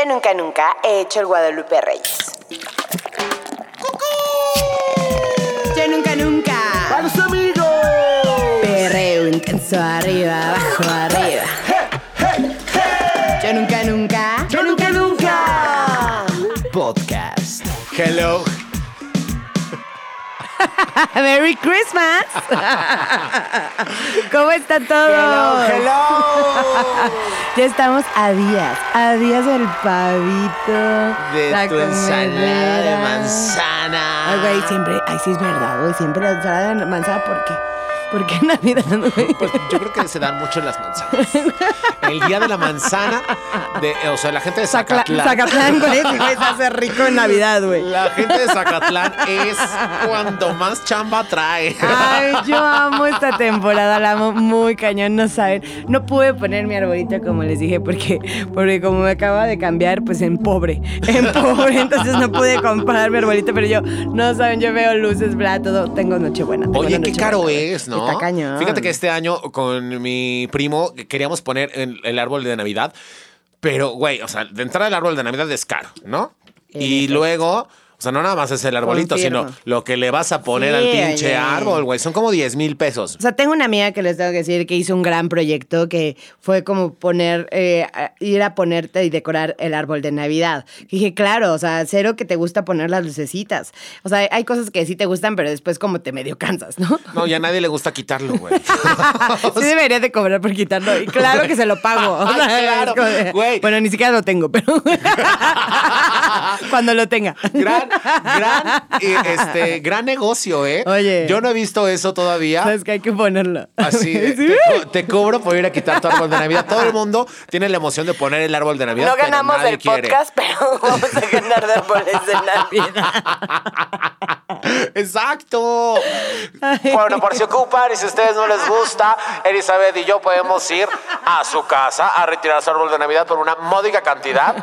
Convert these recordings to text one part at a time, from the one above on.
Yo nunca, nunca he hecho el Guadalupe Reyes. Yo nunca, nunca. ¡Vamos, amigos! Perreo intenso arriba, abajo, arriba. Merry Christmas. ¿Cómo está todo? Hello, hello. Ya estamos a días, a días del pavito. De la tu ensalada de manzana. Ay, güey, siempre, ay, sí es verdad, güey, siempre la ensalada de manzana, ¿por qué? ¿Por qué Navidad? Pues yo creo que se dan mucho las manzanas. El día de la manzana, de, o sea, la gente de Zacatlán. Zacatlán, güey, se hace rico en Navidad, güey. La gente de Zacatlán es cuando más chamba trae. Ay, yo amo esta temporada, la amo muy cañón, no saben. No pude poner mi arbolito como les dije porque, porque como me acaba de cambiar, pues en pobre, en pobre, entonces no pude comprar mi arbolito, pero yo, no saben, yo veo luces, bla, todo, tengo Nochebuena. tengo Oye, qué caro es, ¿no? Está cañón. Fíjate que este año con mi primo queríamos poner el, el árbol de Navidad, pero, güey, o sea, de entrada el árbol de Navidad es caro, ¿no? Y luego, o sea, no nada más es el arbolito, Confirmo. sino lo que le vas a poner Sí, al pinche oye. árbol, güey. Son como 10 mil pesos. O sea, tengo una amiga que les tengo que decir que hizo un gran proyecto que fue como poner, eh, ir a ponerte y decorar el árbol de Navidad. Y dije, claro, o sea, cero que te gusta poner las lucecitas. O sea, hay cosas que sí te gustan, pero después como te medio cansas, ¿no? No, y a nadie le gusta quitarlo, güey. sí debería de cobrar por quitarlo. Y claro que se lo pago. O Ay, sea, claro, güey. Bueno, ni siquiera lo tengo, pero cuando lo tenga. gran, gran, eh, este, gran negocio, ¿eh? Oye. Yo no he visto eso todavía. Sabes que hay que ponerlo. Así, de, Sí. te, co- te cobro por ir a quitar tu árbol de Navidad. Todo el mundo tiene la emoción de poner el árbol de Navidad. No pero ganamos nadie del quiere. podcast, pero vamos a ganar de árboles de Navidad. Exacto. Bueno, por si ocupan y si a ustedes no les gusta, Elizabeth y yo podemos ir a su casa a retirar su árbol de Navidad por una módica cantidad.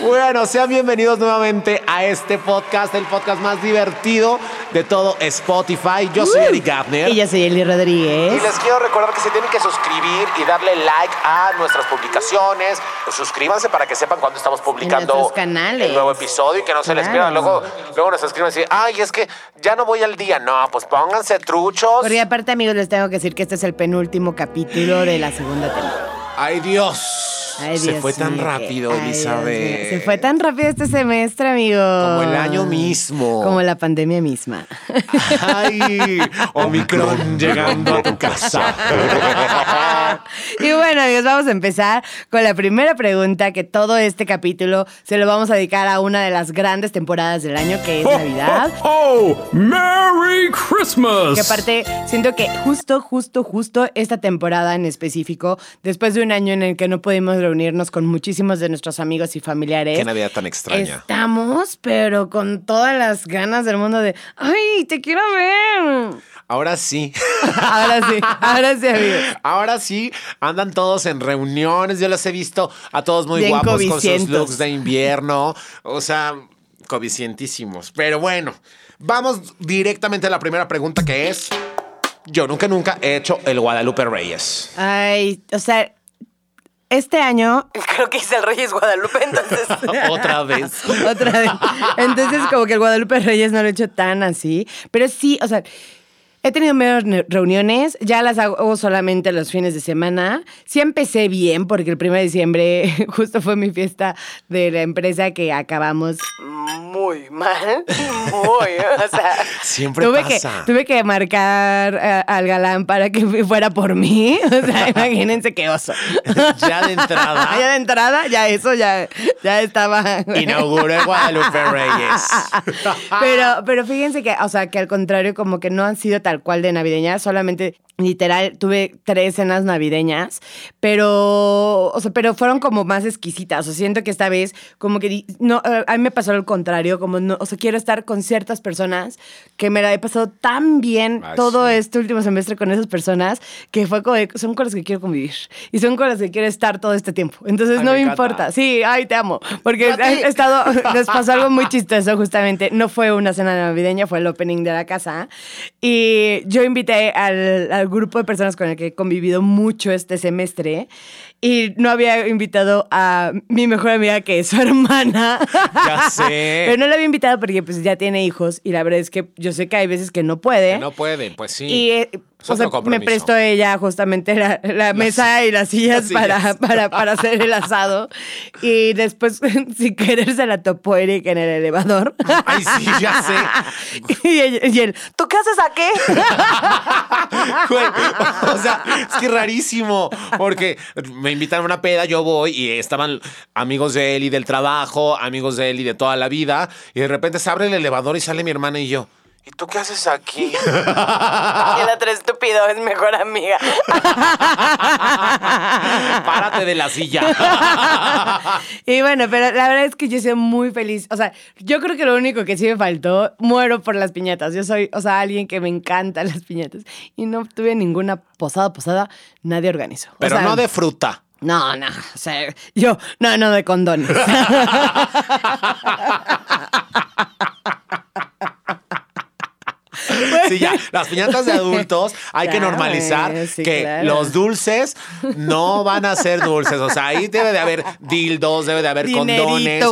bueno, sean bienvenidos nuevamente a este podcast, el podcast más divertido de todo Spotify. Yo soy Eric Gardner. Y yo soy Eli Y Rodríguez. les quiero recordar que se tienen que suscribir y darle like a nuestras publicaciones. Suscríbanse para que sepan cuando estamos publicando canales. el nuevo episodio y que no se les Claro. pierda. Luego, luego nos escriben y dicen, ay, es que ya no voy al día. No, pues pónganse truchos. Porque aparte, amigos, les tengo que decir que este es el penúltimo capítulo de la segunda temporada. Ay, Dios. Ay, se fue tan mío, rápido, ay, Elizabeth. Se fue tan rápido este semestre, amigo. Como el año mismo. Como la pandemia misma. Ay, Omicron llegando a tu casa. y bueno, amigos, vamos a empezar con la primera pregunta que todo este capítulo se lo vamos a dedicar a una de las grandes temporadas del año, que es Navidad. Oh, Merry Christmas! Que aparte, siento que justo, justo, justo esta temporada en específico, después de un año en el que no pudimos reunirnos con muchísimos de nuestros amigos y familiares. Qué Navidad tan extraña. Estamos, pero con todas las ganas del mundo de, ¡ay, te quiero ver! Ahora sí. Ahora sí, ahora sí, amigos. Ahora sí, andan todos en reuniones. Yo los he visto a todos muy Bien guapos con sus looks de invierno. O sea, covicientísimos. Pero bueno, vamos directamente a la primera pregunta que es: Yo nunca, nunca he hecho el Guadalupe Reyes. Ay, o sea, este año creo que hice el Reyes Guadalupe, entonces. Otra vez. Otra vez. Entonces, como que el Guadalupe Reyes no lo he hecho tan así. Pero sí, o sea, he tenido menos ne- reuniones. Ya las hago solamente los fines de semana. Sí empecé bien, porque el 1 de diciembre justo fue mi fiesta de la empresa que acabamos muy mal. Muy. O sea, Siempre tuve pasa. Que, tuve que marcar eh, al galán para que fuera por mí. O sea, imagínense qué oso. Ya de entrada. ya de entrada, ya eso ya, ya estaba. Inauguró el Guadalupe Reyes. pero, pero fíjense que, o sea, que al contrario, como que no han sido tal cual de navideñas, solamente literal tuve tres cenas navideñas, pero, o sea, pero fueron como más exquisitas. O sea, siento que esta vez, como que no, eh, a mí me pasó lo contrario, como no, o sea, quiero estar con ciertas personas que me la he pasado tan bien Ay, todo sí. este último semestre con esas personas que fue como, de- son con las que quiero convivir y son con las que quiero estar todo este tiempo. Entonces Ay, no me me importa. Sí, ay, te amo. Porque he estado, les pasó algo muy chistoso justamente. No fue una cena navideña, fue el opening de la casa. Y yo invité al, al grupo de personas con el que he convivido mucho este semestre. y no había invitado a mi mejor amiga, que es su hermana. Ya sé. Pero no la había invitado porque pues ya tiene hijos y la verdad es que yo sé que hay veces que no puede. Que no pueden, pues sí. Y o sea, me prestó ella justamente la, la mesa y las sillas, las para, sillas. para, para hacer el asado. Y después, sin querer, se la topó Eric en el elevador. Ay, sí, ya sé. y, él, y él, ¿tú qué haces aquí? O sea, es que rarísimo. Porque me invitaron a una peda, yo voy y estaban amigos de él y del trabajo, amigos de él y de toda la vida. Y de repente se abre el elevador y sale mi hermana y yo. ¿Y tú qué haces aquí? y el otro estúpido es mejor amiga. Párate de la silla. Y bueno, pero la verdad es que yo soy muy feliz. O sea, yo creo que lo único que sí me faltó, muero por las piñatas. Yo soy, o sea, alguien que me encantan las piñatas. Y no tuve ninguna posada, posada, nadie organizó. O Pero sea, no de fruta. No, no, o sea, yo, no, no de condones. Sí, ya. Las piñatas de adultos hay que normalizar eh, sí, que claro. los dulces no van a ser dulces. O sea, ahí debe de haber dildos, debe de haber condones,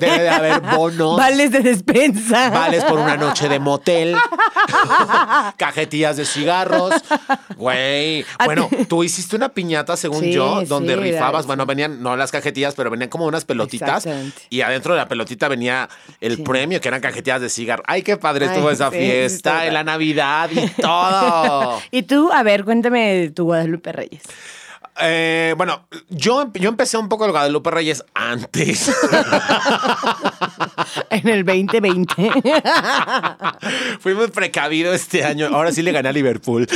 debe de haber bonos. Vales de despensa. Vales por una noche de motel, cajetillas de cigarros. Güey. Bueno, tú hiciste una piñata, según Sí, yo, donde sí, rifabas. Bueno, venían, no las cajetillas, pero venían como unas pelotitas. Y adentro de la pelotita venía el premio, que eran cajetillas de cigarro. Ay, qué padre estuvo esa fiesta, en la Navidad y todo. Y tú, a ver, cuéntame de tu Guadalupe Reyes. Eh, bueno, yo, yo empecé un poco el Guadalupe Reyes antes. En el 2020. Fui muy precavido este año. Ahora sí le gané a Liverpool.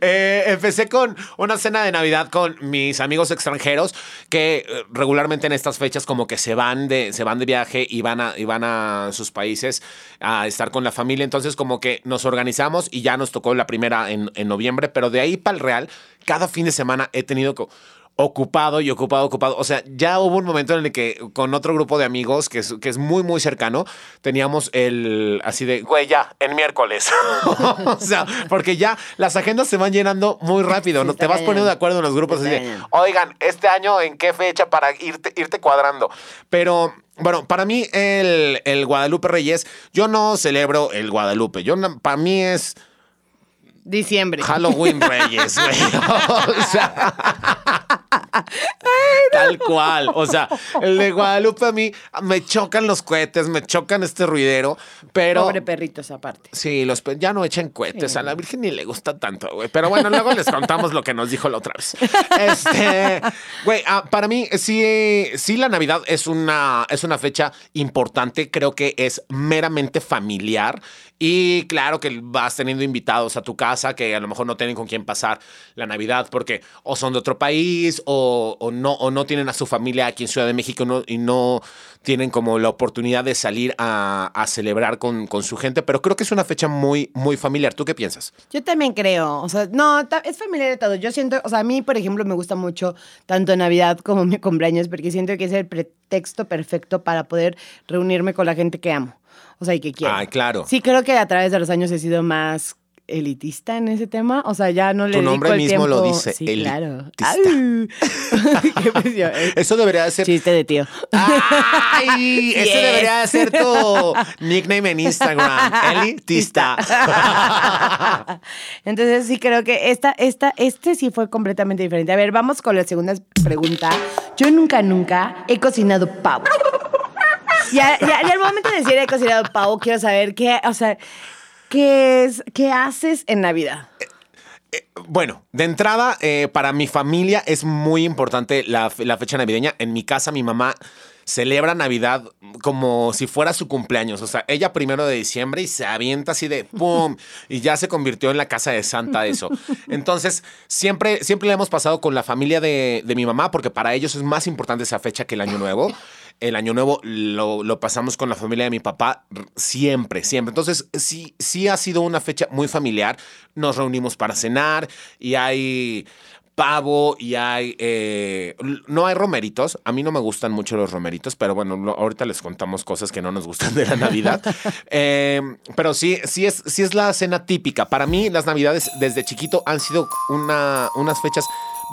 Eh, empecé con una cena de Navidad con mis amigos extranjeros que eh, regularmente en estas fechas como que se van de, se van de viaje y van, a, van a sus países a estar con la familia. Entonces como que nos organizamos y ya nos tocó la primera en, en noviembre, pero de ahí para el Real, cada fin de semana he tenido... co- ocupado y ocupado, ocupado. O sea, ya hubo un momento en el que con otro grupo de amigos que es, que es muy, muy cercano, teníamos el así de, güey, ya, en miércoles. o sea, porque ya las agendas se van llenando muy rápido, Sí, ¿no? Te vas poniendo de acuerdo en los grupos así de, oigan, este año en qué fecha para irte, irte cuadrando. Pero... Bueno, para mí el, el Guadalupe Reyes, yo no celebro el Guadalupe. Yo para mí es Diciembre. Halloween Reyes, güey. O sea, tal cual. O sea, el de Guadalupe a mí me chocan los cohetes, me chocan este ruidero, pero. Pobre perritos aparte. Sí, los ya no echen cohetes. A la Virgen ni le gusta tanto, güey. Pero bueno, luego les contamos lo que nos dijo la otra vez. Este, güey, ah, para mí sí, sí la Navidad es una, es una fecha importante. Creo que es meramente familiar. Y claro que vas teniendo invitados a tu casa que a lo mejor no tienen con quién pasar la Navidad porque o son de otro país o, o no, o no tienen a su familia aquí en Ciudad de México y no tienen como la oportunidad de salir a, celebrar con, con su gente. Pero creo que es una fecha muy, muy familiar. ¿Tú qué piensas? Yo también creo, o sea, no, es familiar todo. Yo siento, o sea, a mí, por ejemplo, me gusta mucho tanto Navidad como mi cumpleaños porque siento que es el pretexto perfecto para poder reunirme con la gente que amo, o sea, y que quiero. Ay, claro. Sí, creo que a través de los años he sido más elitista en ese tema, o sea, ya no le Tu nombre el mismo lo dice, Sí, elitista. claro. Eso debería de ser. Chiste de tío. ¡Ay! Yes. debería de ser tu nickname en Instagram. Elitista. Entonces sí creo que esta, esta, este sí fue completamente diferente. A ver, vamos con la segunda pregunta. Yo nunca, nunca he cocinado pavo. Y, a- y a- y al momento de decir he cocinado pavo, quiero saber qué, o sea, qué es, qué haces en Navidad. Bueno, de entrada, eh, para mi familia es muy importante la, la fecha navideña. En mi casa, mi mamá celebra Navidad como si fuera su cumpleaños. O sea, ella primero de diciembre y se avienta así de ¡pum! Y ya se convirtió en la casa de Santa eso. Entonces, siempre, siempre le hemos pasado con la familia de, de mi mamá porque para ellos es más importante esa fecha que el Año Nuevo. El Año Nuevo lo, lo pasamos con la familia de mi papá siempre, siempre. Entonces, sí, sí ha sido una fecha muy familiar. Nos reunimos para cenar y hay pavo y hay. eh, no hay romeritos. A mí no me gustan mucho los romeritos, pero bueno, lo- ahorita les contamos cosas que no nos gustan de la Navidad. Eh, pero sí, sí es, sí es la cena típica. Para mí, las Navidades desde chiquito han sido una, unas fechas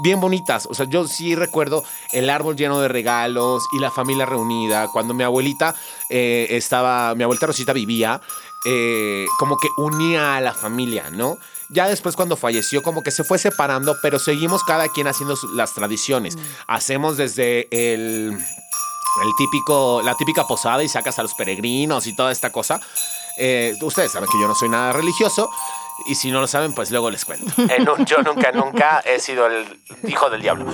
bien bonitas. O sea, yo sí recuerdo el árbol lleno de regalos y la familia reunida. Cuando mi abuelita eh, estaba, mi abuelita Rosita vivía, eh, como que unía a la familia, ¿no? Ya después cuando falleció como que se fue separando, pero seguimos cada quien haciendo las tradiciones. Hacemos desde el, el típico, la típica posada y sacas a los peregrinos y toda esta cosa. Eh, ustedes saben que yo no soy nada religioso. Y si no lo saben, pues luego les cuento. Yo nunca, nunca he sido el hijo del diablo.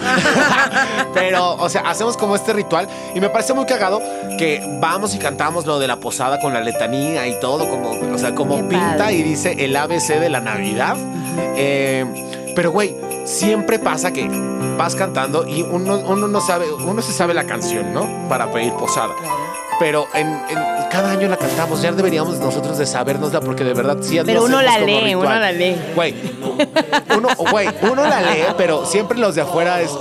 Pero, o sea, hacemos como este ritual y me parece muy cagado que vamos y cantamos lo de la posada con la letanía y todo, como, o sea, como Qué pinta padre. y dice el ABC de la Navidad. Eh, pero, güey, siempre pasa que vas cantando y uno, uno no sabe, uno se sabe la canción, ¿no? Para pedir posada. Pero en, en- cada año la cantamos, ya deberíamos nosotros de sabérnosla porque de verdad sí Pero uno la lee, uno la lee. Güey, uno, güey, uno la lee, pero siempre los de afuera es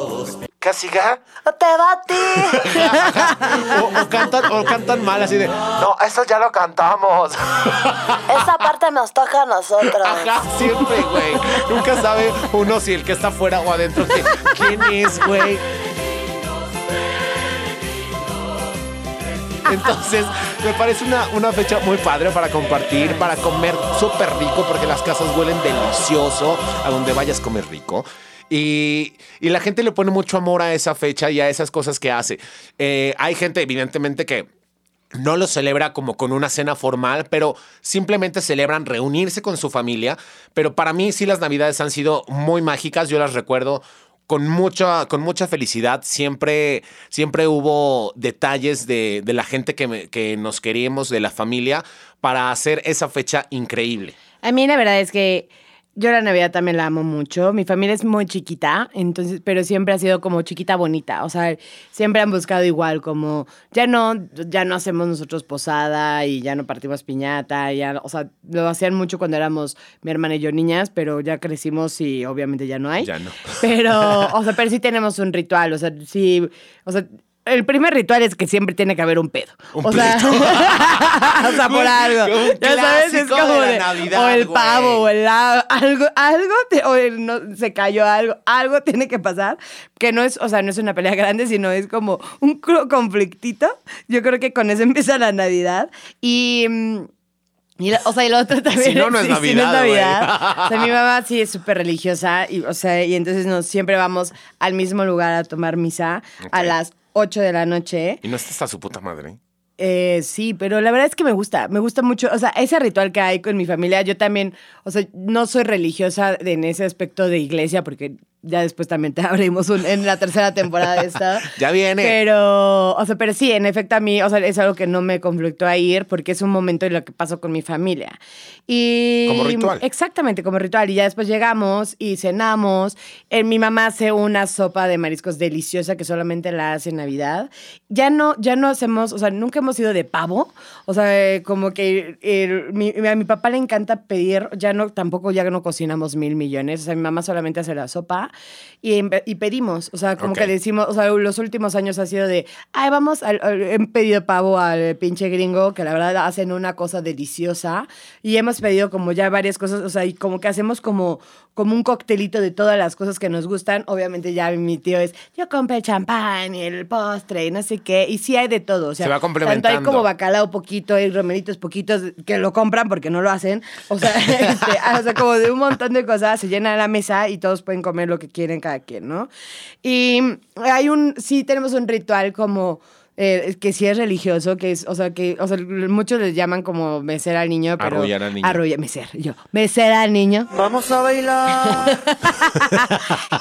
casiga Te batí. o, o cantan o cantan mal así de no, eso ya lo cantamos. Esa parte nos toca a nosotros. Ajá, siempre, güey. Nunca sabe uno si el que está afuera o adentro que- quién es, güey. Entonces, me parece una, una fecha muy padre para compartir, para comer súper rico, porque las casas huelen delicioso, a donde vayas comer rico. Y, y la gente le pone mucho amor a esa fecha y a esas cosas que hace. Eh, hay gente, evidentemente, que no lo celebra como con una cena formal, pero simplemente celebran reunirse con su familia. Pero para mí sí las navidades han sido muy mágicas, yo las recuerdo con mucha, con mucha felicidad. Siempre, siempre hubo detalles de, de la gente que, me- que nos queríamos, de la familia, para hacer esa fecha increíble. A mí la verdad es que yo la Navidad también la amo mucho. Mi familia es muy chiquita, entonces, pero siempre ha sido como chiquita bonita. O sea, siempre han buscado igual, como ya no, ya no hacemos nosotros posada y ya no partimos piñata. Ya, o sea, lo hacían mucho cuando éramos mi hermana y yo niñas, pero ya crecimos y obviamente ya no hay. Ya no. Pero, o sea, pero sí tenemos un ritual. O sea, sí, o sea. El primer ritual es que siempre tiene que haber un pedo. Un o, sea, o sea, por algo. un Ya sabes, es como de de- Navidad, o el güey. pavo, o el a- algo, algo, te- o el no, se cayó algo, algo tiene que pasar, que no es, o sea, no es una pelea grande, sino es como un conflictito. Yo creo que con eso empieza la Navidad. Y... mm, y o sea, y lo otro también. Si no, no es sí, si Navidad, güey. Navidad. O sea, mi mamá sí es súper religiosa y, o sea, y entonces nos siempre vamos al mismo lugar a tomar misa a Ok. las 8 de la noche. Y no está hasta su puta madre. Eh, sí, pero la verdad es que me gusta, me gusta mucho, o sea, ese ritual que hay con mi familia, yo también, o sea, no soy religiosa en ese aspecto de iglesia, porque ya después también te abrimos un- en la tercera temporada de esta. Ya viene. Pero, o sea, pero sí, en efecto a mí, o sea, es algo que no me conflictó a ir porque es un momento en lo que pasó con mi familia. Y Como ritual. Exactamente, como ritual. Y ya después llegamos y cenamos. Eh, mi mamá hace una sopa de mariscos deliciosa que solamente la hace en Navidad. Ya no, ya no hacemos, o sea, nunca hemos ido de pavo. O sea, eh, como que el- mi- a mi papá le encanta pedir, ya no, tampoco ya no cocinamos mil millones. O sea, mi mamá solamente hace la sopa y, y pedimos. O sea, como que decimos, o sea, los últimos años ha sido de, ay, vamos, al, al- he pedido pavo al pinche gringo, que la verdad hacen una cosa deliciosa. Y hemos pedido como ya varias cosas, o sea, y como que hacemos como, como un coctelito de todas las cosas que nos gustan. Obviamente ya mi tío es, yo compré el champán y el postre y no sé qué. Y sí hay de todo. O sea, Se va Tanto complementando. hay como bacalao poquito, hay romeritos poquitos que lo compran porque no lo hacen. O sea, este, o sea, como de un montón de cosas, se llena la mesa y todos pueden comer lo que quieren cada quien, ¿no? Y hay un, sí tenemos un ritual como... eh, que sí es religioso, que es, o sea, que, o sea, muchos les llaman como mecer al niño, pero... Arrullar al niño. Arrullar, mecer, yo. Mecer al niño. Vamos a bailar.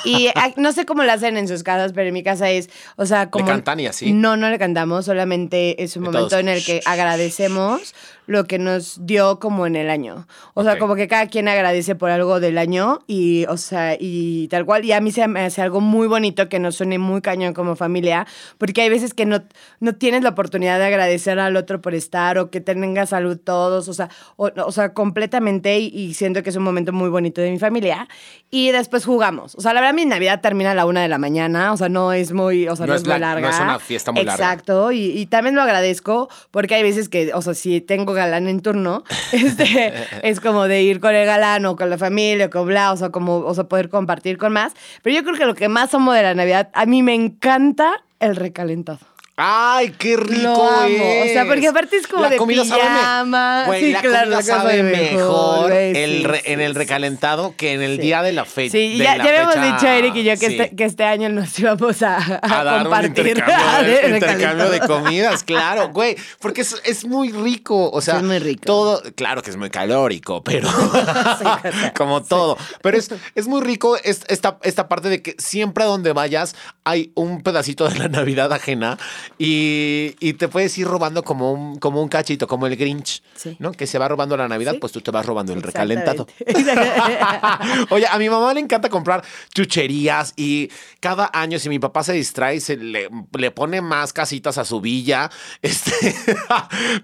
Y no sé cómo lo hacen en sus casas, pero en mi casa es, o sea, como... cantan y así? No, no le cantamos, solamente es un momento todos, en el que "Shh, shh, agradecemos lo que nos dio como en el año. O sea, Ok. como que cada quien agradece por algo del año y, o sea, y tal cual. Y a mí se me hace algo muy bonito que nos suene muy cañón como familia, porque hay veces que no, no tienes la oportunidad de agradecer al otro por estar o que tenga salud todos, o sea, o, o sea, completamente y, y siento que es un momento muy bonito de mi familia. Y después jugamos. O sea, la verdad mi Navidad termina a la una de la mañana, o sea, no es muy, o sea, No no, es muy la- no larga. es una fiesta muy larga. Exacto, y, y también lo agradezco porque hay veces que, o sea, si tengo galán en turno, este, es como de ir con el galán o con la familia o con bla, o sea, como, o sea, poder compartir con más. Pero yo creo que lo que más amo de la Navidad, a mí me encanta el recalentado. Ay, qué rico Lo amo. es. O sea, porque aparte es como La de comida sabe me- pijama. Güey, Sí, la claro, comida la sabe mejor, mejor, güey, el sí, re- sí, en el recalentado que en el Sí. día de la fecha. Sí, ya, ya habíamos dicho Eric y yo que, este, que este año nos íbamos a, a a dar un compartir. intercambio, de, intercambio comidas, claro, güey, porque es, es muy rico, o sea, es muy rico. todo, claro que es muy calórico, pero como todo, pero es, es muy rico es- esta, esta parte de que siempre a donde vayas hay un pedacito de la Navidad ajena y, y te puedes ir robando como un, como un cachito, como el Grinch, Sí. ¿no? Que se va robando la Navidad, Sí. pues tú te vas robando el recalentado. Oye, a mi mamá le encanta comprar chucherías y cada año si mi papá se distrae, se le, le pone más casitas a su villa. Este,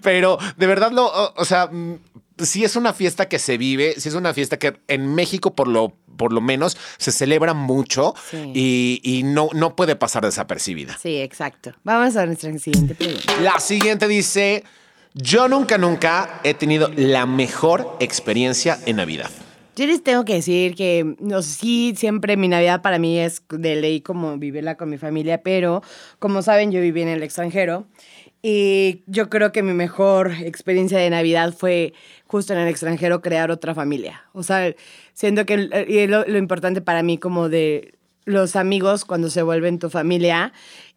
pero de verdad, lo, o, o sea, sí es una fiesta que se vive, sí es una fiesta que en México por lo, por lo menos se celebra mucho Sí. y, y no, no puede pasar desapercibida. Sí, exacto. Vamos a nuestra siguiente pregunta. La siguiente dice, yo nunca, nunca he tenido la mejor experiencia en Navidad. Yo les tengo que decir que, no sé, sí, siempre mi Navidad para mí es de ley como vivirla con mi familia, pero como saben, yo viví en el extranjero y yo creo que mi mejor experiencia de Navidad fue justo en el extranjero crear otra familia. O sea, siento que y lo, lo importante para mí como de los amigos cuando se vuelven tu familia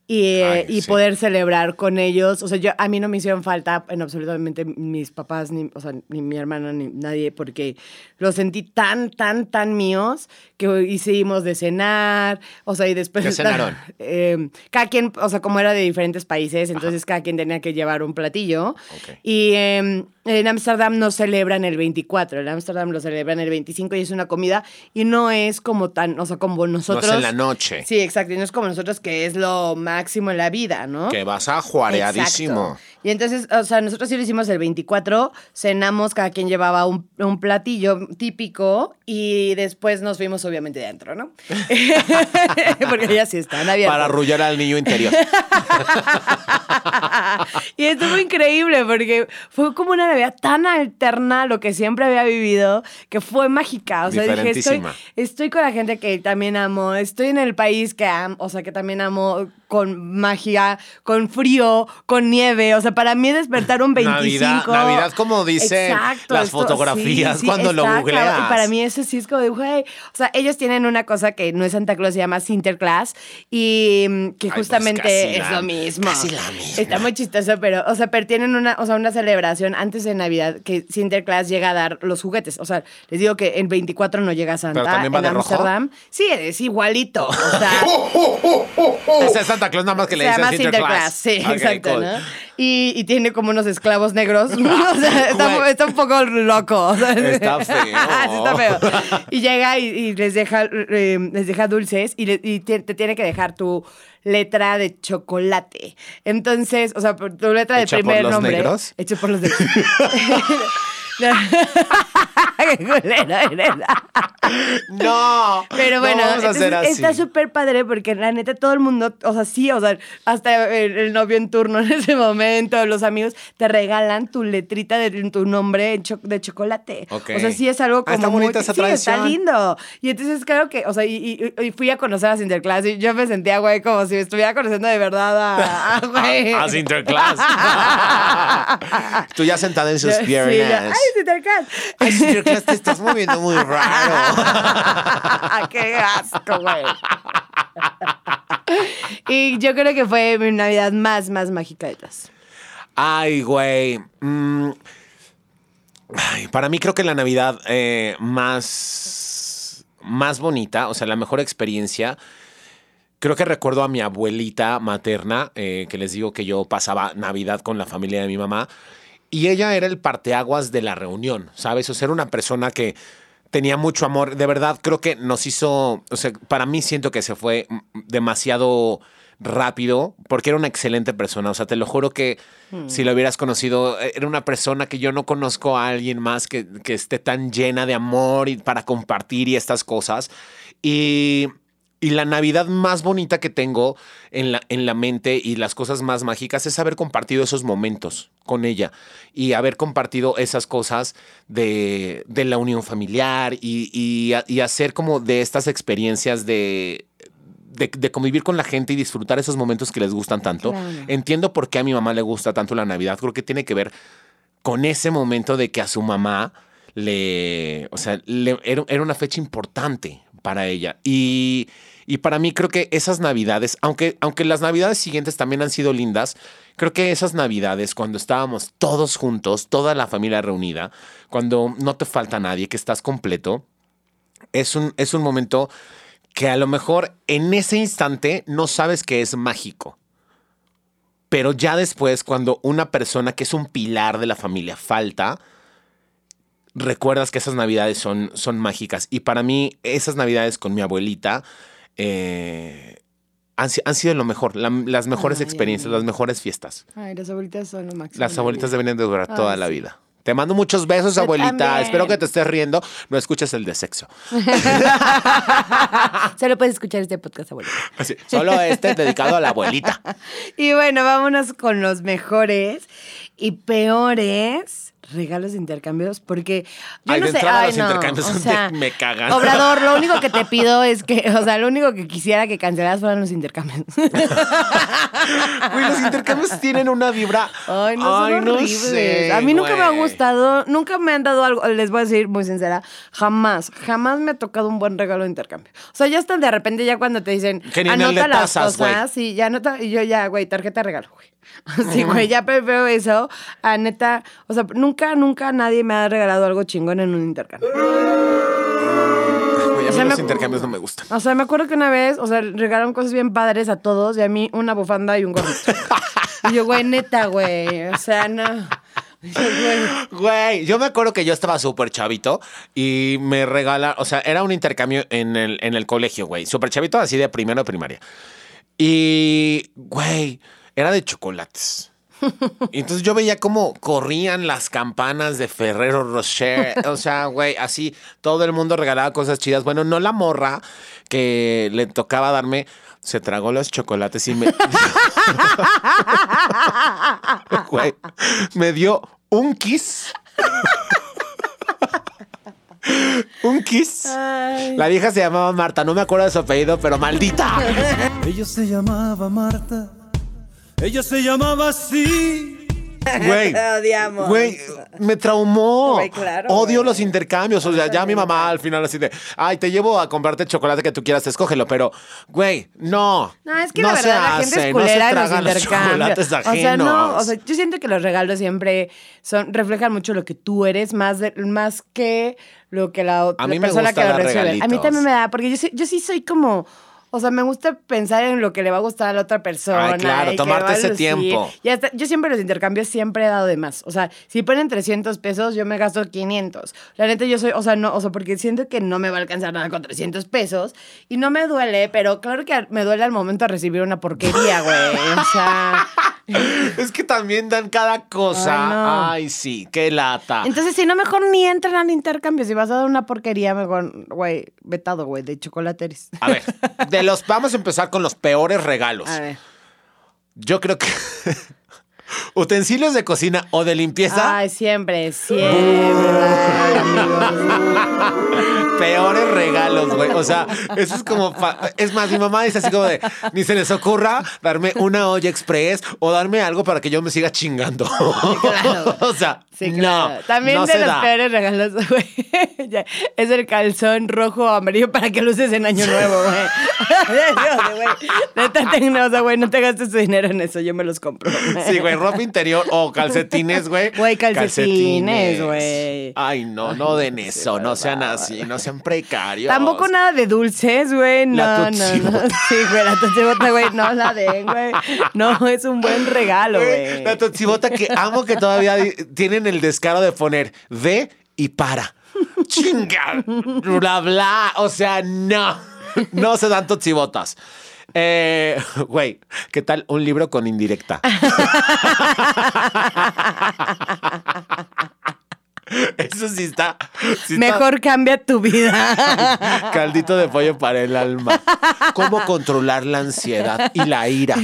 y, eh, y sí. poder celebrar con ellos. O sea, yo, a mí no me hicieron falta en absolutamente mis papás, ni, o sea, ni mi hermana, ni nadie, porque los sentí tan, tan, tan míos que hicimos de cenar, o sea, y después... ¿Qué cenaron? Eh, cada quien, o sea, como era de diferentes países, entonces cada quien tenía que llevar un platillo. Ok. Y eh, en Ámsterdam no celebran el 24, en Ámsterdam lo celebran el 25 y es una comida y no es como tan, o sea, como nosotros... no es en la noche. Sí, exacto. Y no es como nosotros que es lo máximo en la vida, ¿no? Que vas a juareadísimo. Exacto. Y entonces, o sea, nosotros sí lo hicimos el 24, cenamos, cada quien llevaba un, un platillo típico y después nos fuimos obviamente dentro, ¿no? Porque ya sí están abiertos. Para arrullar al niño interior. y estuvo increíble porque fue como una Navidad tan alterna a lo que siempre había vivido que fue mágica. O sea, dije, estoy con la gente que también amo, estoy en el país que amo, o sea, que también amo con magia, con frío, con nieve. O sea, para mí despertar un 25. Navidad, Navidad, como dicen las esto- fotografías sí, sí, cuando lo está googleas. Y para mí eso sí es como de, güey. O sea, ellos tienen una cosa que no es Santa Claus, se llama Sinterklaas y mm, que Ay, pues, justamente es la- lo mismo. casi la misma. Está muy chistoso, pero, o sea, pero tienen una, o sea, una celebración antes de Navidad que Sinterklaas llega a dar los juguetes. O sea, les digo que el 24 no llega Santa ¿Pero también va en de rojo? Ámsterdam. Sí, es igualito. O sea, Ese es Santa Claus, nada más que le dicen Sinterklaas. Sí, Ok, exacto, cool. ¿no? Y, y tiene como unos esclavos negros. o sea, está, está un poco loco. sea, Está feo. Sí, está feo. Y llega y, y les deja eh, les deja dulces y, le- y te, te tiene que dejar tu letra de chocolate. Entonces, o sea, tu letra de ¿Hecha por primer los nombre. negros? Hecho por los negros. Qué culero eres. No. Pero bueno, no vamos a hacer entonces así. está súper padre porque la neta todo el mundo, o sea, sí, o sea, hasta el, el novio en turno en ese momento, los amigos te regalan tu letrita de tu nombre de chocolate. O sea, sí es algo Ah, como está muy- bonita esa sí, está tradición. lindo. Y entonces creo que, o sea, y, y- y fui a conocer a Sinterklaas y yo me sentía, güey, como si me estuviera conociendo de verdad a, a, güey. A Sinterklaas. Tú ya sentada en sus piernas. Ay, te estás moviendo muy raro. ¡Qué asco, güey! y yo creo que fue mi Navidad más, más mágica de todas. Ay, güey. Mm. Ay, para mí creo que la Navidad eh, más, más bonita, o sea, la mejor experiencia, creo que recuerdo a mi abuelita materna, eh, que les digo que yo pasaba Navidad con la familia de mi mamá. Y ella era el parteaguas de la reunión, ¿sabes? O sea, era una persona que tenía mucho amor. De verdad, creo que nos hizo, o sea, para mí siento que se fue demasiado rápido porque era una excelente persona. O sea, te lo juro que si lo hubieras conocido, eh, era una persona que yo no conozco a alguien más que, que esté tan llena de amor y para compartir y estas cosas. Y, y la Navidad más bonita que tengo en la, en la mente y las cosas más mágicas es haber compartido esos momentos con ella y haber compartido esas cosas de, de la unión familiar y, y, y hacer como de estas experiencias de, de, de convivir con la gente y disfrutar esos momentos que les gustan tanto. Claro. Entiendo por qué a mi mamá le gusta tanto la Navidad. Creo que tiene que ver con ese momento de que a su mamá le, o sea, le- era, era una fecha importante para ella. Y, y para mí creo que esas navidades, aunque, aunque las navidades siguientes también han sido lindas, creo que esas navidades, cuando estábamos todos juntos, toda la familia reunida, cuando no te falta nadie, que estás completo, es un, es un momento que a lo mejor en ese instante no sabes que es mágico. Pero ya después, cuando una persona que es un pilar de la familia falta, recuerdas que esas navidades son, son mágicas. Y para mí, esas navidades con mi abuelita eh, han, si- han sido lo mejor, la- las mejores Ay, experiencias, las mejores fiestas. Ay, las abuelitas son lo máximo. Las abuelitas deben de durar Ay, toda la vida. Te mando muchos besos, Yo abuelita. también. Espero que te estés riendo. No escuches el de sexo. Solo puedes escuchar este podcast, abuelita. Así, solo este dedicado a la abuelita. Y bueno, vámonos con los mejores y peores regalos de intercambios, porque yo Ay, no de sé, ay, los no, intercambios o son sea, me cagan. Obrador, lo único que te pido es que, o sea, lo único que quisiera que cancelaras fueran los intercambios. Güey, los intercambios tienen una vibra. Ay, no son no horribles. sé, a mí nunca me ha gustado, nunca me han dado algo, les voy a decir muy sincera, jamás, jamás me ha tocado un buen regalo de intercambio. O sea, ya están de repente ya cuando te dicen, el anota de las tazas, güey. cosas, y ya anota, y yo ya, güey, tarjeta de regalo, güey. Sí, güey, ya prefiero eso. A neta, o sea, nunca, nunca nadie me ha regalado algo chingón en un intercambio. Güey, a O mí sea, los me- intercambios no me gustan. O sea, me acuerdo que una vez, o sea, regalaron cosas bien padres a todos y a mí una bufanda y un gorrito. y yo, güey, neta, güey. O sea, no. Güey, yo me acuerdo que yo estaba súper chavito y me regala, o sea, era un intercambio en el, en el colegio, güey. Súper chavito, así de primero de primaria. Y, güey, era de chocolates. Y entonces yo veía cómo corrían las campanas de Ferrero Rocher. O sea, güey, así todo el mundo regalaba cosas chidas. Bueno, no la morra que le tocaba darme, se tragó los chocolates y me. Güey, me dio un kiss. un kiss. Ay. La vieja se llamaba Marta, no me acuerdo de su apellido, pero maldita. Ella se llamaba Marta. Ella se llamaba así. Güey. Te odiamos. Güey, me traumó. Güey, claro, Odio güey. los intercambios. O sea, ya mi mamá al final así de, ay, te llevo a comprarte el chocolate que tú quieras, escógelo. Pero, güey, no. No, es que no la se verdad la gente hace, es no se culera en los tragan los intercambios. chocolates o sea, no, o sea, yo siento que los regalos siempre son reflejan mucho lo que tú eres más de- más que lo que la otra A mí me persona que lo recibe. A mí también me da, porque yo sí, yo sí soy como o sea, me gusta pensar en lo que le va a gustar a la otra persona. Ay, claro, tomarte ese tiempo. Y hasta- yo siempre los intercambios siempre he dado de más. O sea, si ponen 300 pesos, yo me gasto 500. La neta, yo soy, o sea, no, o sea, porque siento que no me va a alcanzar nada con 300 pesos. Y no me duele, pero claro que me duele al momento de recibir una porquería, güey. O sea. Es que también dan cada cosa. Ay, Ay, sí, qué lata. Entonces, si no, mejor ni entran al intercambio. Si vas a dar una porquería, mejor, güey, vetado, güey, de chocolateris. A ver, de los, vamos a empezar con los peores regalos. A ver. Yo creo que utensilios de cocina o de limpieza, Ay, siempre, siempre. peores regalos, güey. O sea, eso es como. Es más, mi mamá dice así como de: ni se les ocurra darme una olla express o darme algo para que yo me siga chingando. claro. o sea, Sí, claro. no. También no de se los da. peores regalos, güey. ya, Es el calzón rojo o amarillo para que luces en año nuevo, güey. Dios, güey. Neta, ten- no, o sea, güey, no te gastes tu dinero en eso, yo me los compro. Sí, güey, ropa interior o calcetines, güey. Güey, calcetines, güey. Ay, no, no den eso, no sean así, no sean precarios. Tampoco nada de dulces, güey. No, La no, no. Sí, güey, la totsibota, güey, no la den, güey. No, es un buen regalo, güey. La totsibota que amo que todavía tienen el descaro de poner de y para. Chinga, bla, bla. O sea, no. No se dan totsibotas. Eh, Güey, ¿qué tal un libro con indirecta? Eso sí está. sí está- Mejor cambia tu vida. Caldito de pollo para el alma. ¿Cómo controlar la ansiedad y la ira?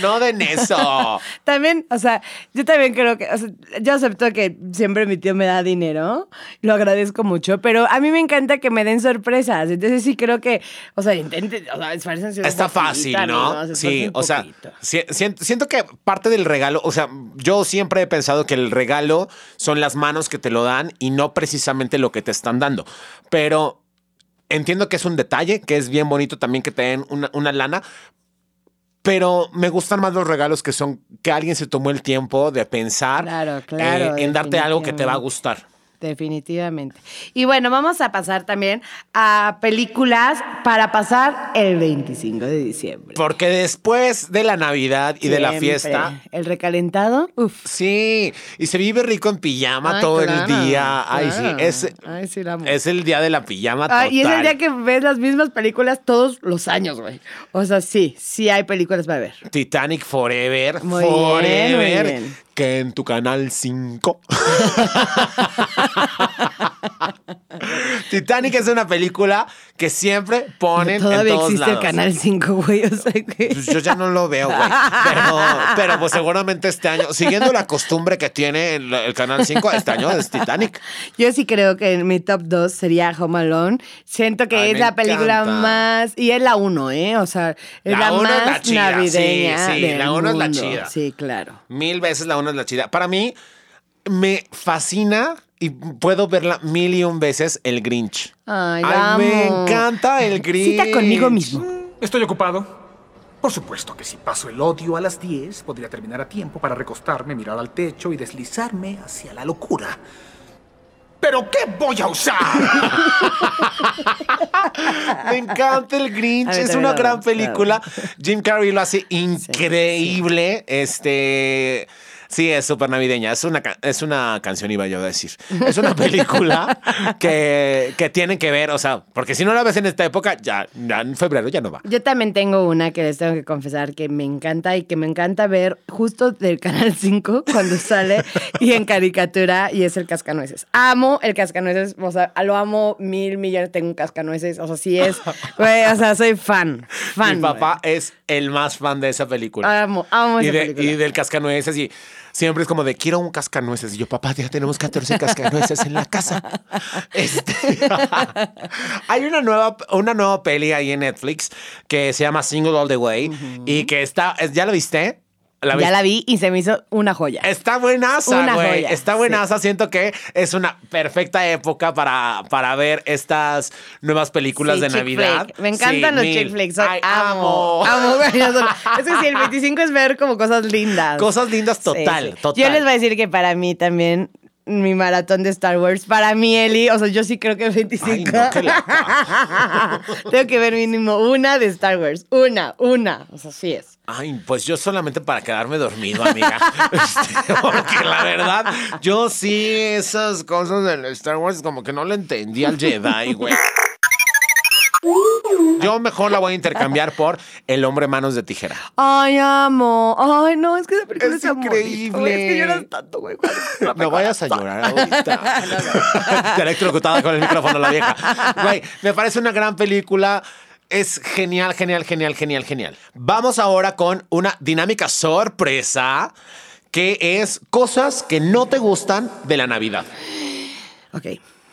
No den eso. También, o sea, yo también creo que, o sea, yo acepto que siempre mi tío me da dinero, lo agradezco mucho, pero a mí me encanta que me den sorpresas, entonces sí creo que, o sea, intenten, o sea, esfuércense Está fácil, ¿no? Sí, o sea, poquito. si- siento, siento que parte del regalo, o sea, yo siempre he pensado que el regalo son las manos que te lo dan y no precisamente lo que te están dando. Pero entiendo que es un detalle, que es bien bonito también que te den una, una lana. Pero me gustan más los regalos que son que alguien se tomó el tiempo de pensar Claro, claro, eh, en darte algo que te va a gustar. Definitivamente. Y bueno, vamos a pasar también a películas para pasar el 25 de diciembre. Porque después de la Navidad y de la fiesta, El recalentado, uf. Sí, y se vive rico en pijama Ay, todo claro, el día. Ay, claro. sí, es, Ay, sí, la es el día de la pijama total. y es el día que ves las mismas películas todos los años, güey. O sea, sí, sí hay películas para ver. Titanic Forever, Muy bien, Forever, muy bien. que en tu canal 5. Titanic es una película que siempre ponen en Todavía todos existe lados. el Canal 5, güey. O sea que... Pues yo ya no lo veo, güey. Pero, pero pues seguramente este año, siguiendo la costumbre que tiene el, el Canal 5, este año es Titanic. Yo sí creo que en mi top 2 sería Home Alone. Siento que Ay, es la película encanta. más... Y es la 1, ¿eh? O sea, es La la, uno es más la chida, navideña sí, sí, del la uno es la chida. Sí, claro. Mil veces la una es la chida. Para mí, me fascina y puedo verla mil y un veces el Grinch. Ay, la me encanta el Grinch. Cita conmigo mismo. Estoy ocupado. Por supuesto que si paso el odio a las 10, podría terminar a tiempo para recostarme, mirar al techo y deslizarme hacia la locura. ¿Pero qué voy a usar? Me encanta el Grinch. Es una gran película. Jim Carrey lo hace increíble. Este. Sí, es súper navideña. Es una, es una canción, iba yo a decir. Es una película que, que tienen que ver, o sea, porque si no la ves en esta época, ya, ya en febrero ya no va. Yo también tengo una que les tengo que confesar que me encanta y que me encanta ver justo del Canal 5 cuando sale y en caricatura y es el Cascanueces. Amo el Cascanueces, o sea, lo amo mil millones, tengo un Cascanueces, o sea, sí es, güey, o sea, soy fan, fan. Mi papá es el más fan de esa película. Amo, amo y, esa de- película. y del cascanueces y siempre es como de quiero un cascanueces y yo papá ya tenemos 14 cascanueces en la casa Este, hay una nueva una nueva peli ahí en Netflix que se llama Single All the Way y que está ya la viste ¿La ya la vi y se me hizo una joya. Está buenaza, güey. Está buenaza. Siento que es una perfecta época para, para ver estas nuevas películas Sí, de Navidad. flick. Me encantan Sí, los mil. chick flicks. Ay, amo. Amo, güey. o sea, Es que sí, el 25 es ver como cosas lindas. Cosas lindas Sí, total, sí. total. Yo les voy a decir que para mí también mi maratón de Star Wars, para mí, Eli, o sea, yo sí creo que el 25. Ay, no, qué lata. Tengo que ver mínimo una de Star Wars. Una, una. O sea, sí es. Ay, pues yo solamente para quedarme dormido, amiga. Este, porque la verdad, yo sí, esas cosas del Star Wars como que no le entendí al Jedi, güey. Yo mejor la voy a intercambiar por El hombre manos de tijera. Ay, amo. Ay, no, es que esa película Es increíble. güey, Es que lloras tanto, güey. No vayas a llorar ahorita. Te electrocutada con el micrófono la vieja. Güey, me parece una gran película. Es genial, genial, genial, genial, genial. Vamos ahora con una dinámica sorpresa que es cosas que no te gustan de la Navidad. Ok.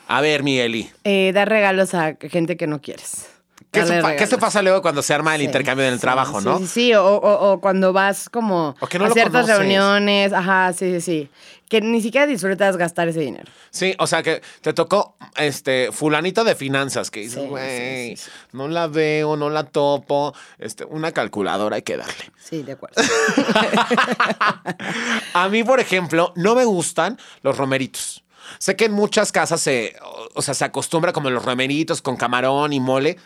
A ver, mi Eli. Eh, dar regalos a gente que no quieres. ¿Qué, se, qué pasa luego cuando se arma el Sí, intercambio en el sí, trabajo, sí, no? Sí, sí, o, o- o cuando vas como no a ciertas conoces. reuniones, ajá, sí, sí, sí. Que ni siquiera disfrutas gastar ese dinero. Sí, o sea que te tocó este fulanito de finanzas que dices, güey, no la veo, no la topo, este, una calculadora hay que darle. Sí, de acuerdo. A mí, por ejemplo, no me gustan los romeritos. Sé que en muchas casas se, o- o sea, se acostumbra como los romeritos con camarón y mole.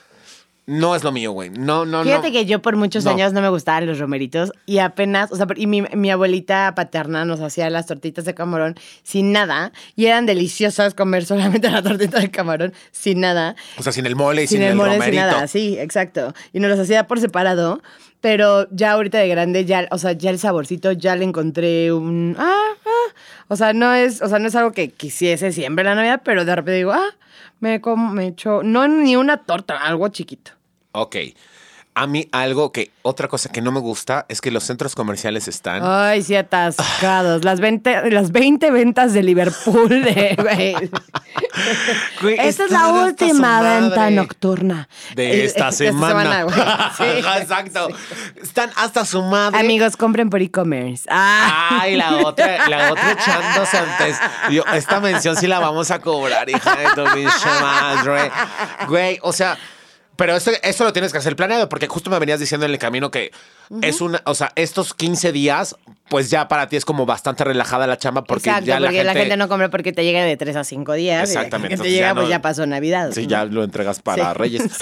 No es lo mío, güey. No, no, Fíjate no. que yo por muchos No. años no me gustaban los romeritos y apenas, o sea, y mi, mi abuelita paterna nos hacía las tortitas de camarón sin nada y eran deliciosas comer solamente la tortita de camarón sin nada. O sea, sin el mole y sin, sin el, mole, romerito. sin nada, sí, exacto. Y nos los hacía por separado, pero ya ahorita de grande, ya, o sea, ya el saborcito, ya le encontré un. Ah, ah. O sea, no es, o sea, no es algo que quisiese siempre la Navidad, pero de repente digo, ah, me, como, me echo, no ni una torta, algo chiquito. Ok. A mí algo que, otra cosa que no me gusta es que los centros comerciales están... Ay, sí, atascados. Las 20, las 20 ventas de Liverpool, de, güey. Güey, Esta es la última venta nocturna. De esta eh, semana. güey. Sí. Exacto. Están hasta su madre. Amigos, compren por e-commerce. Ah. Ay, la otra, la otra echándose antes. Yo, esta mención sí la vamos a cobrar, hija de tu madre. Güey, o sea, pero esto lo tienes que hacer planeado, porque justo me venías diciendo en el camino que es una, o sea, estos 15 días, pues ya para ti es como bastante relajada la chamba, porque Exacto, ya la porque gente, la gente no compra porque te llega de 3 a 5 días. Exactamente, Y la gente llega, ya pues no- ya pasó Navidad. Sí, ya lo entregas para Sí. Reyes.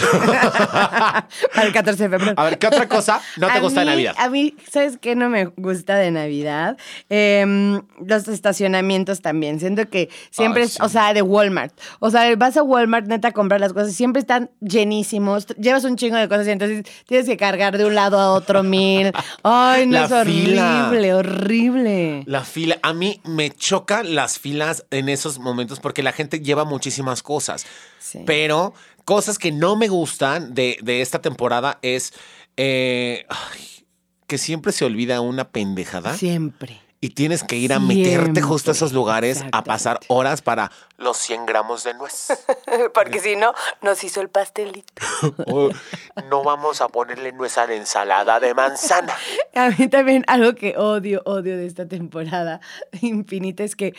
Para el 14 de febrero. A ver, ¿qué otra cosa no te A gusta de Navidad? A mí, ¿sabes qué no me gusta de Navidad? Em, los estacionamientos también. Siento que siempre Ay, es, sí. o sea, de Walmart. O sea, vas a Walmart neta a comprar las cosas, siempre están llenísimos. Llevas un chingo de cosas y entonces tienes que cargar de un lado a otro mil. Ay, no La es horrible, horrible. La fila, a mí me chocan las filas en esos momentos porque la gente lleva muchísimas cosas. Sí. Pero cosas que no me gustan de, de esta temporada es eh, ay, que siempre se olvida una pendejada Siempre. Y tienes que ir a meterte justo a esos lugares a pasar horas para los 100 gramos de nuez. Porque si no, nos hizo el pastelito. O, no vamos a ponerle nuez a la ensalada de manzana. A mí también algo que odio, odio de esta temporada infinita es que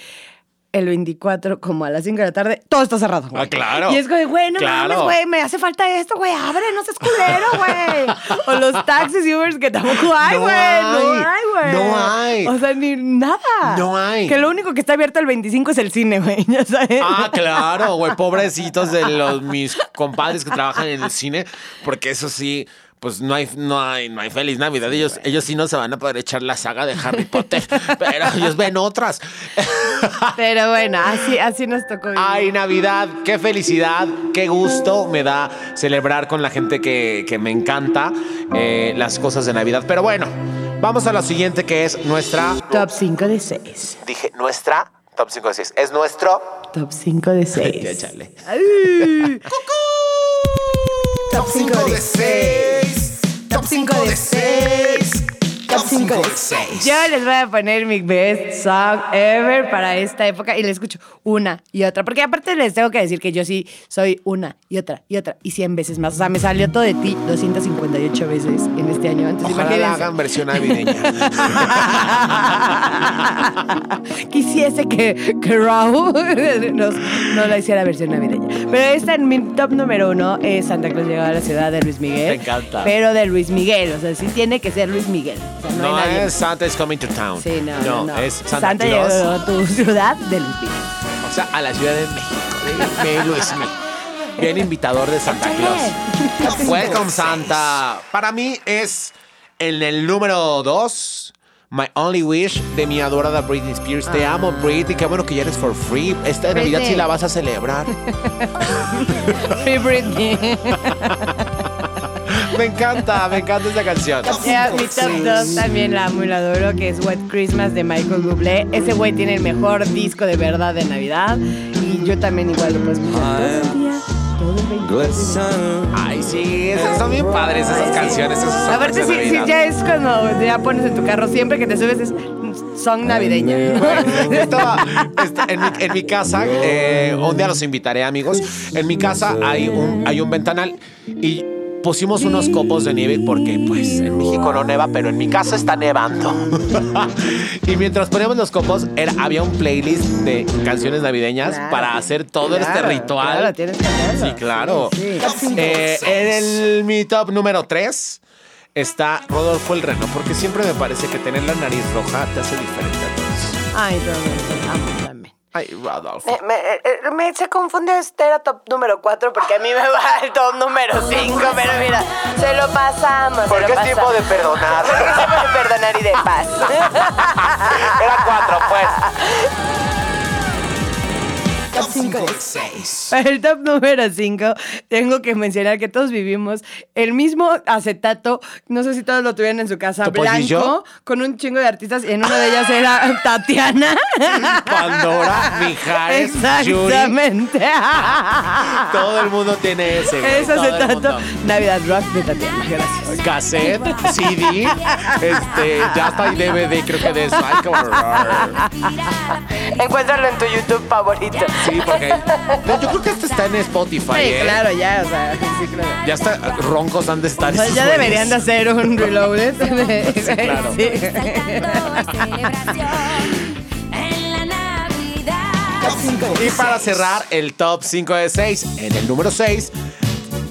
el 24, como a las 5 de la tarde, todo está cerrado. güey. Ah, claro. Y es como, güey, no Claro. mames, güey, me hace falta esto, güey, abre, no seas culero, güey. o los taxis y Ubers que tampoco hay, güey. No hay. hay, güey. No hay. O sea, ni nada. No hay. Que lo único que está abierto el 25 es el cine, güey, ya sabes. Ah, claro, güey, pobrecitos de los mis compadres que trabajan en el cine, porque eso sí, pues no hay, no hay, no hay feliz Navidad. Ellos, ellos sí no se van a poder echar la saga de Harry Potter, pero ellos ven otras. Pero bueno, así, así nos tocó. vivir. Ay, Navidad, qué felicidad, qué gusto me da celebrar con la gente que, que me encanta eh, las cosas de Navidad. Pero bueno, vamos a lo siguiente que es nuestra. Top 5 de 6. Dije, nuestra. Top 5 de 6. Es nuestro. Top 5 de 6. Échale. Top 5 de 6. Top 5 de 6. Top 5 de 6. Yo les voy a poner mi best song ever para esta época y les escucho una y otra. Porque aparte les tengo que decir que yo sí soy una y otra y otra y 100 veces más. O sea, me salió todo de ti 258 veces en este año. Entonces, Ojalá la hagan versión navideña. Quisiese que, que Raúl nos, no la hiciera versión navideña. Pero esta en mi top número uno es Santa Claus llegó a la ciudad de Luis Miguel. Me encanta. Pero de Luis Miguel. O sea, sí tiene que ser Luis Miguel. Sea, no, No hay nadie es Santa is coming to town. Sí, no, no, no. es Santa, Claus. llegó a tu ciudad de Miguel. O sea, a la Ciudad de México. De, de Luis Miguel. Bien invitador de Santa Claus. Welcome Santa. Para mí es en el número dos. My Only Wish de mi adorada Britney Spears. Te amo, Britney. Qué bueno que ya eres for free. Esta Navidad sí Britney. la vas a celebrar. Free Britney. Me encanta, me encanta esta canción. Ya, mi top 2 también la amo y la adoro, que es Wet Christmas de Michael Bublé. Ese güey tiene el mejor disco de verdad de Navidad. Y yo también igual lo puedo escuchar todo el día, todo el 24 de enero. Ay, sí, esas son bien padres esas canciones. Esas son Aparte, de sí, sí, Navidad. ya es cuando ya pones en tu carro, siempre que te subes es son navideña. Estaba en, mi, en mi casa, eh, un día los invitaré, amigos. En mi casa hay un, hay un ventanal y pusimos unos copos de nieve porque pues en México no neva, pero en mi casa está nevando. y mientras poníamos los copos, era, había un playlist de canciones navideñas Claro. para hacer todo este ritual. claro, tienes que hacerlo. Sí, claro. Sí, sí. Eh, en el, mi top número 3 está Rodolfo el Reno, porque siempre me parece que tener la nariz roja te hace diferente a todos. Ay, Rodolfo. Ay, Rodolfo. Me, me- eh, me- se confunde este era top número 4 porque a mí me va el top número 5, pero mira, se lo pasamos. Porque es tiempo de perdonar. Porque es tiempo de perdonar y de paz. Era cuatro, pues. Top 5 Para el top número 5, tengo que mencionar que todos vivimos el mismo acetato. No sé si todos lo tuvieron en su casa, blanco, con un chingo de artistas. Y en una de ellas era Tatiana. Pandora, Mijares, Yuri. Exactamente. Todo el mundo tiene ese. güey, Ese acetato. Navidad Rock de Tatiana. Gracias. Cassette, CD, este, ya está hay DVD, creo que de. Encuéntralo en tu YouTube favorito. Sí, porque. no, yo creo que este está en Spotify. Sí, ¿eh? claro, ya, o sea, sí, claro. Ya está, roncos han de estar. O sea, ya güeyes. deberían de hacer un reloaded. Sí, claro. sí. Y para cerrar el top 5 de 6, en el número 6,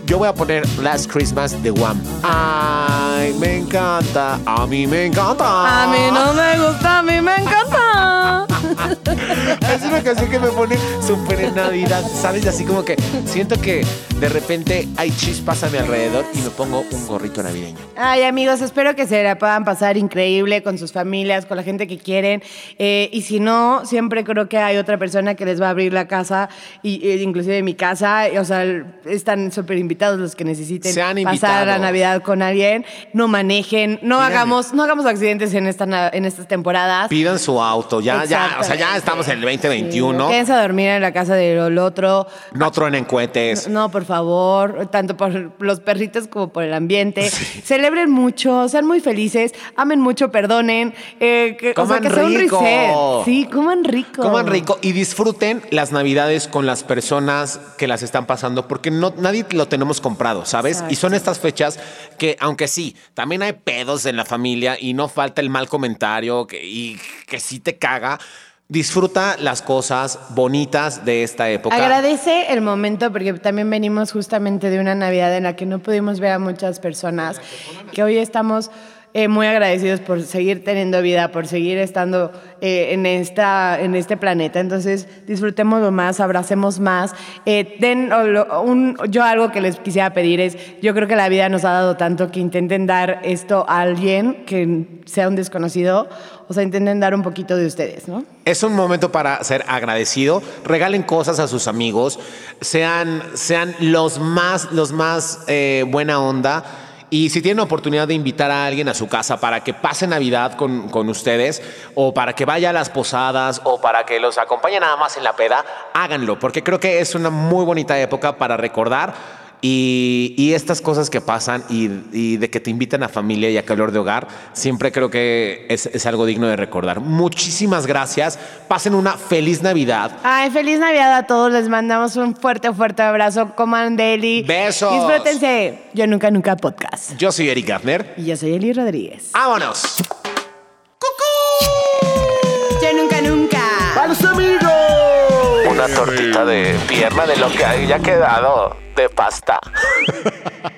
yo voy a poner Last Christmas de Wham. Ay, me encanta, a mí me encanta. A mí no me gusta, a mí me encanta. Es una canción que me pone súper en Navidad, ¿sabes? Así como que siento que de repente hay chispas a mi alrededor y me pongo un gorrito navideño. Ay, amigos, espero que se la puedan pasar increíble con sus familias, con la gente que quieren. Eh, y si no, siempre creo que hay otra persona que les va a abrir la casa, y, e inclusive mi casa. O sea, están súper invitados los que necesiten pasar la. Navidad con alguien. No manejen, no hagamos, no hagamos accidentes en, esta, en estas temporadas. Pidan su auto, ya, ya, o sea, ya estamos en el 2021. Quédense a dormir en la casa del otro. No truenen cohetes. No, por favor, tanto por los perritos como por el ambiente. Celebren mucho, sean muy felices, amen mucho, perdonen. eh, que, o sea, Coman que sea un rico. reset. Sí, coman rico. Coman rico y disfruten las navidades con las personas que las están pasando, porque no, nadie lo tenemos comprado, ¿sabes? Y son estas fechas que, aunque sí, también hay pedos en la familia y no falta el mal comentario que, y que sí te caga. Disfruta las cosas bonitas de esta época. Agradece el momento porque también venimos justamente de una Navidad en la que no pudimos ver a muchas personas, que hoy estamos eh, muy agradecidos por seguir teniendo vida, por seguir estando eh, en, esta, en este planeta. Entonces, disfrutémoslo más, abracemos más. Eh, yo algo que les quisiera pedir es, yo creo que la vida nos ha dado tanto que intenten dar esto a alguien que sea un desconocido, o sea, intenten dar un poquito de ustedes, ¿no? Es un momento para ser agradecido. Regalen cosas a sus amigos. Sean, sean los más, los más buena onda. Y si tienen oportunidad de invitar a alguien a su casa para que pase Navidad con, con ustedes, o para que vaya a las posadas, o para que los acompañe nada más en la peda, háganlo, porque creo que es una muy bonita época para recordar. Y, y estas cosas que pasan y, y de que te invitan a familia y a calor de hogar, siempre creo que es, es algo digno de recordar. Muchísimas gracias. Pasen una feliz Navidad. Ay, feliz Navidad a todos. Les mandamos un fuerte, fuerte abrazo. Coman deli. Besos. Disfrútense. Yo nunca, nunca podcast. Yo soy Eric Gardner. Y yo soy Eli Rodríguez. ¡Vámonos! De pierna de lo que haya quedado de pasta.